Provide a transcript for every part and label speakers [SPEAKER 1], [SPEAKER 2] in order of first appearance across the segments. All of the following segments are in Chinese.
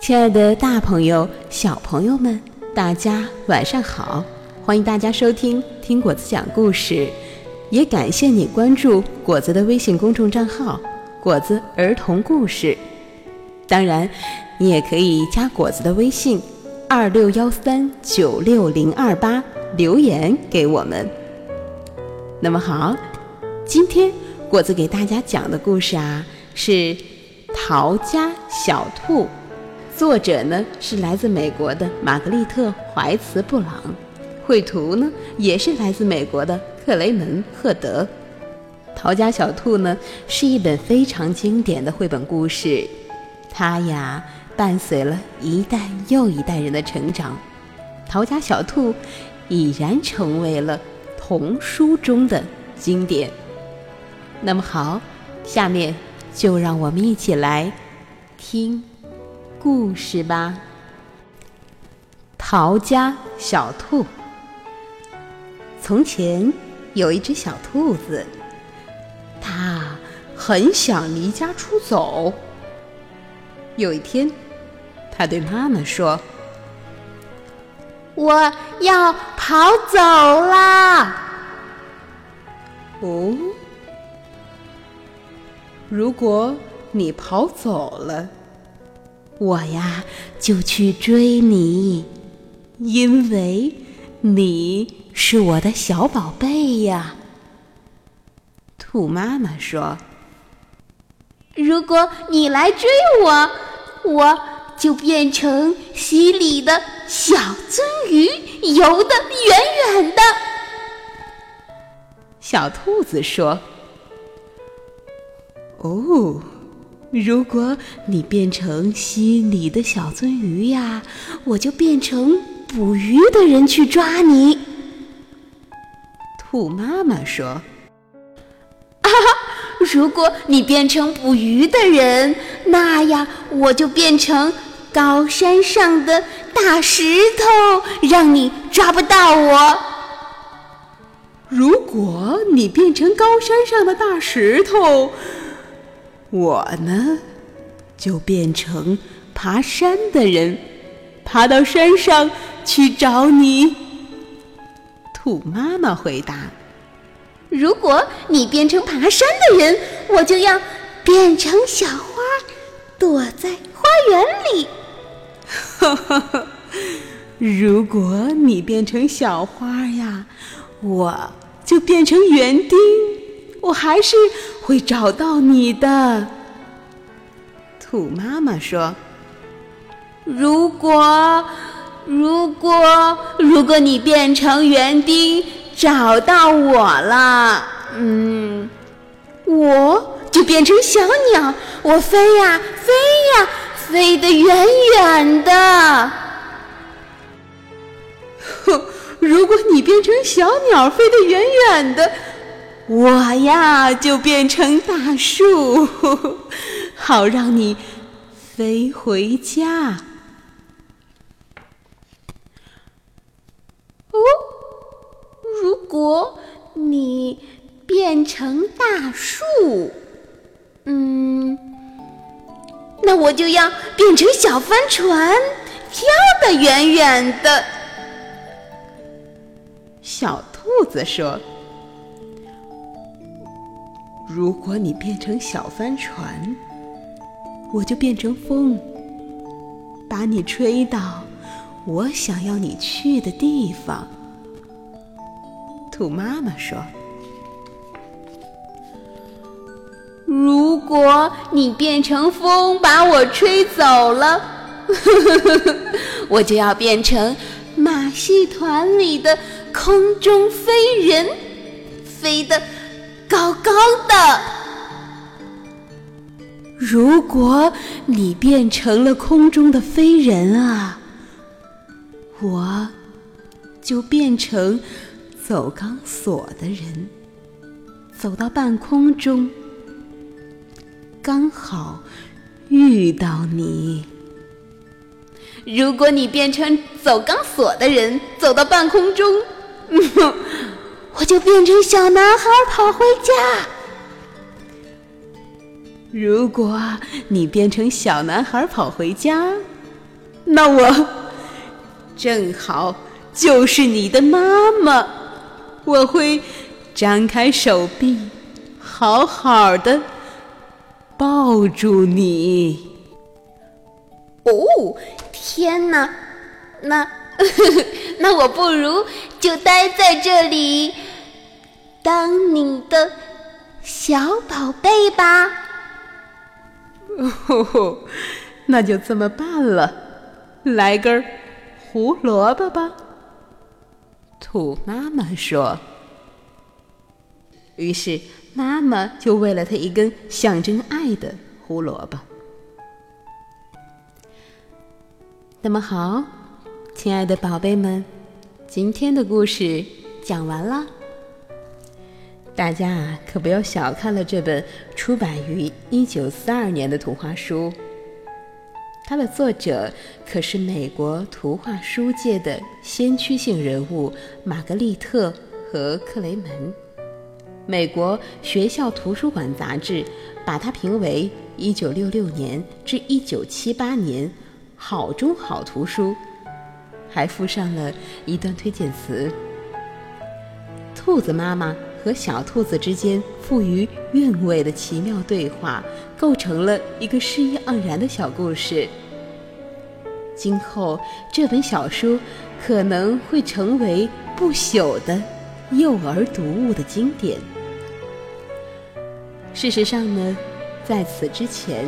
[SPEAKER 1] 亲爱的，大朋友、小朋友们，大家晚上好！欢迎大家收听听果子讲故事，也感谢你关注果子的微信公众账号“果子儿童故事”。当然，你也可以加果子的微信：二六幺三九六零二八，留言给我们。那么好，今天果子给大家讲的故事啊，是《逃家小兔》。作者呢是来自美国的玛格丽特·怀茨·布朗，绘图呢也是来自美国的克雷门·赫德。《逃家小兔》呢是一本非常经典的绘本故事，它呀伴随了一代又一代人的成长，《逃家小兔》已然成为了童书中的经典。那么好，下面就让我们一起来听。故事吧，逃家小兔。从前有一只小兔子，它很想离家出走。有一天，它对妈妈说：“
[SPEAKER 2] 我要跑走啦！”
[SPEAKER 1] 哦，如果你跑走了。我呀，就去追你，因为你是我的小宝贝呀。兔妈妈说：“
[SPEAKER 2] 如果你来追我，我就变成溪里的小鳟鱼，游得远远的。”
[SPEAKER 1] 小兔子说：“哦。”如果你变成溪里的小鳟鱼呀，我就变成捕鱼的人去抓你。兔妈妈说：“
[SPEAKER 2] 啊，如果你变成捕鱼的人，那样我就变成高山上的大石头，让你抓不到我。
[SPEAKER 1] 如果你变成高山上的大石头。”我呢，就变成爬山的人，爬到山上去找你。兔妈妈回答：“
[SPEAKER 2] 如果你变成爬山的人，我就要变成小花，躲在花园里。”
[SPEAKER 1] 如果你变成小花呀，我就变成园丁。我还是会找到你的，兔妈妈说：“
[SPEAKER 2] 如果，如果，如果你变成园丁找到我了，嗯，我就变成小鸟，我飞呀飞呀，飞得远远的。
[SPEAKER 1] 哼，如果你变成小鸟，飞得远远的。”我呀，就变成大树，好让你飞回家。
[SPEAKER 2] 哦，如果你变成大树，嗯，那我就要变成小帆船，飘得远远的。
[SPEAKER 1] 小兔子说。如果你变成小帆船，我就变成风，把你吹到我想要你去的地方。兔妈妈说：“
[SPEAKER 2] 如果你变成风把我吹走了，我就要变成马戏团里的空中飞人，飞的。”高高的。
[SPEAKER 1] 如果你变成了空中的飞人啊，我就变成走钢索的人，走到半空中，刚好遇到你。
[SPEAKER 2] 如果你变成走钢索的人，走到半空中。我就变成小男孩跑回家。
[SPEAKER 1] 如果你变成小男孩跑回家，那我正好就是你的妈妈，我会张开手臂，好好的抱住你。
[SPEAKER 2] 哦，天哪！那 那我不如就待在这里，当你的小宝贝吧。
[SPEAKER 1] 哦，那就这么办了，来根胡萝卜吧。兔妈妈说。于是妈妈就喂了他一根象征爱的胡萝卜。那么好，亲爱的宝贝们，今天的故事讲完了。大家啊，可不要小看了这本出版于一九四二年的图画书。它的作者可是美国图画书界的先驱性人物玛格丽特和克雷门。美国学校图书馆杂志把它评为一九六六年至一九七八年。好中好图书，还附上了一段推荐词。兔子妈妈和小兔子之间富于韵味的奇妙对话，构成了一个诗意盎然的小故事。今后这本小书可能会成为不朽的幼儿读物的经典。事实上呢，在此之前。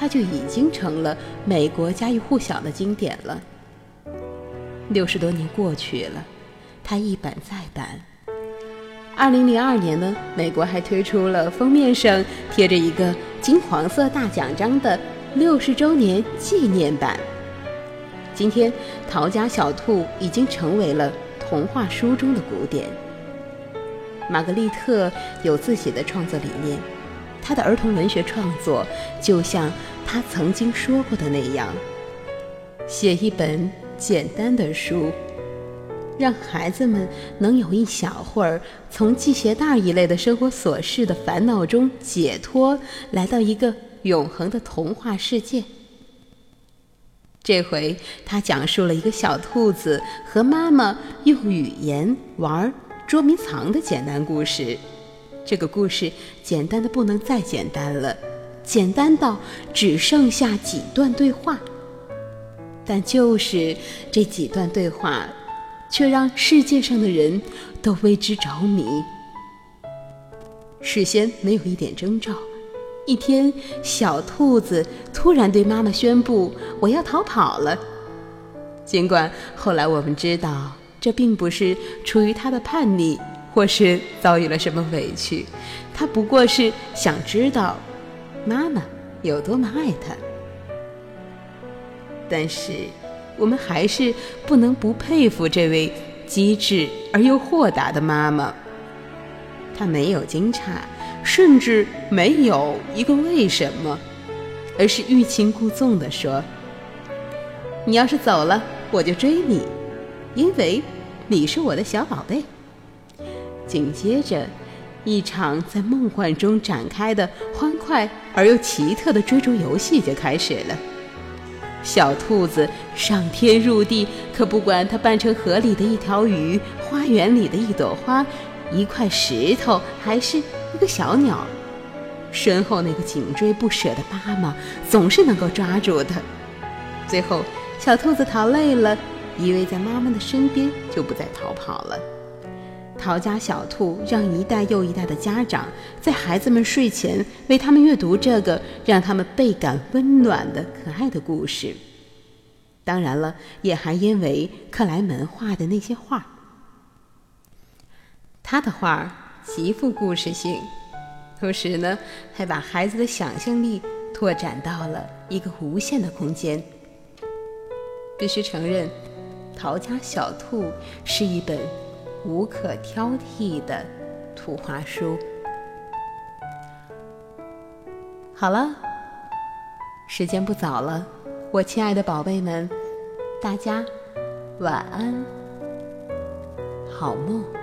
[SPEAKER 1] 它就已经成了美国家喻户晓的经典了。六十多年过去了，它一版再版。二零零二年呢，美国还推出了封面上贴着一个金黄色大奖章的六十周年纪念版。今天，《逃家小兔》已经成为了童话书中的古典。玛格丽特有自己的创作理念。她的儿童文学创作，就像她曾经说过的那样，写一本简单的书，让孩子们能有一小会儿从系鞋带一类的生活琐事的烦恼中解脱，来到一个永恒的童话世界。这回他讲述了一个小兔子和妈妈用语言玩捉迷藏的简单故事。这个故事简单的不能再简单了，简单到只剩下几段对话。但就是这几段对话，却让世界上的人都为之着迷。事先没有一点征兆，一天，小兔子突然对妈妈宣布：“我要逃跑了。”尽管后来我们知道，这并不是出于他的叛逆。或是遭遇了什么委屈，他不过是想知道妈妈有多么爱他。但是，我们还是不能不佩服这位机智而又豁达的妈妈。她没有惊诧，甚至没有一个为什么，而是欲擒故纵地说：“你要是走了，我就追你，因为你是我的小宝贝。”紧接着，一场在梦幻中展开的欢快而又奇特的追逐游戏就开始了。小兔子上天入地，可不管它扮成河里的一条鱼、花园里的一朵花、一块石头，还是一个小鸟，身后那个紧追不舍的妈妈总是能够抓住它。最后，小兔子逃累了，依偎在妈妈的身边，就不再逃跑了。陶家小兔让一代又一代的家长在孩子们睡前为他们阅读这个让他们倍感温暖的可爱的故事。当然了，也还因为克莱门画的那些画。他的画极富故事性，同时呢，还把孩子的想象力拓展到了一个无限的空间。必须承认，《陶家小兔》是一本。无可挑剔的图画书。好了，时间不早了，我亲爱的宝贝们，大家晚安，好梦。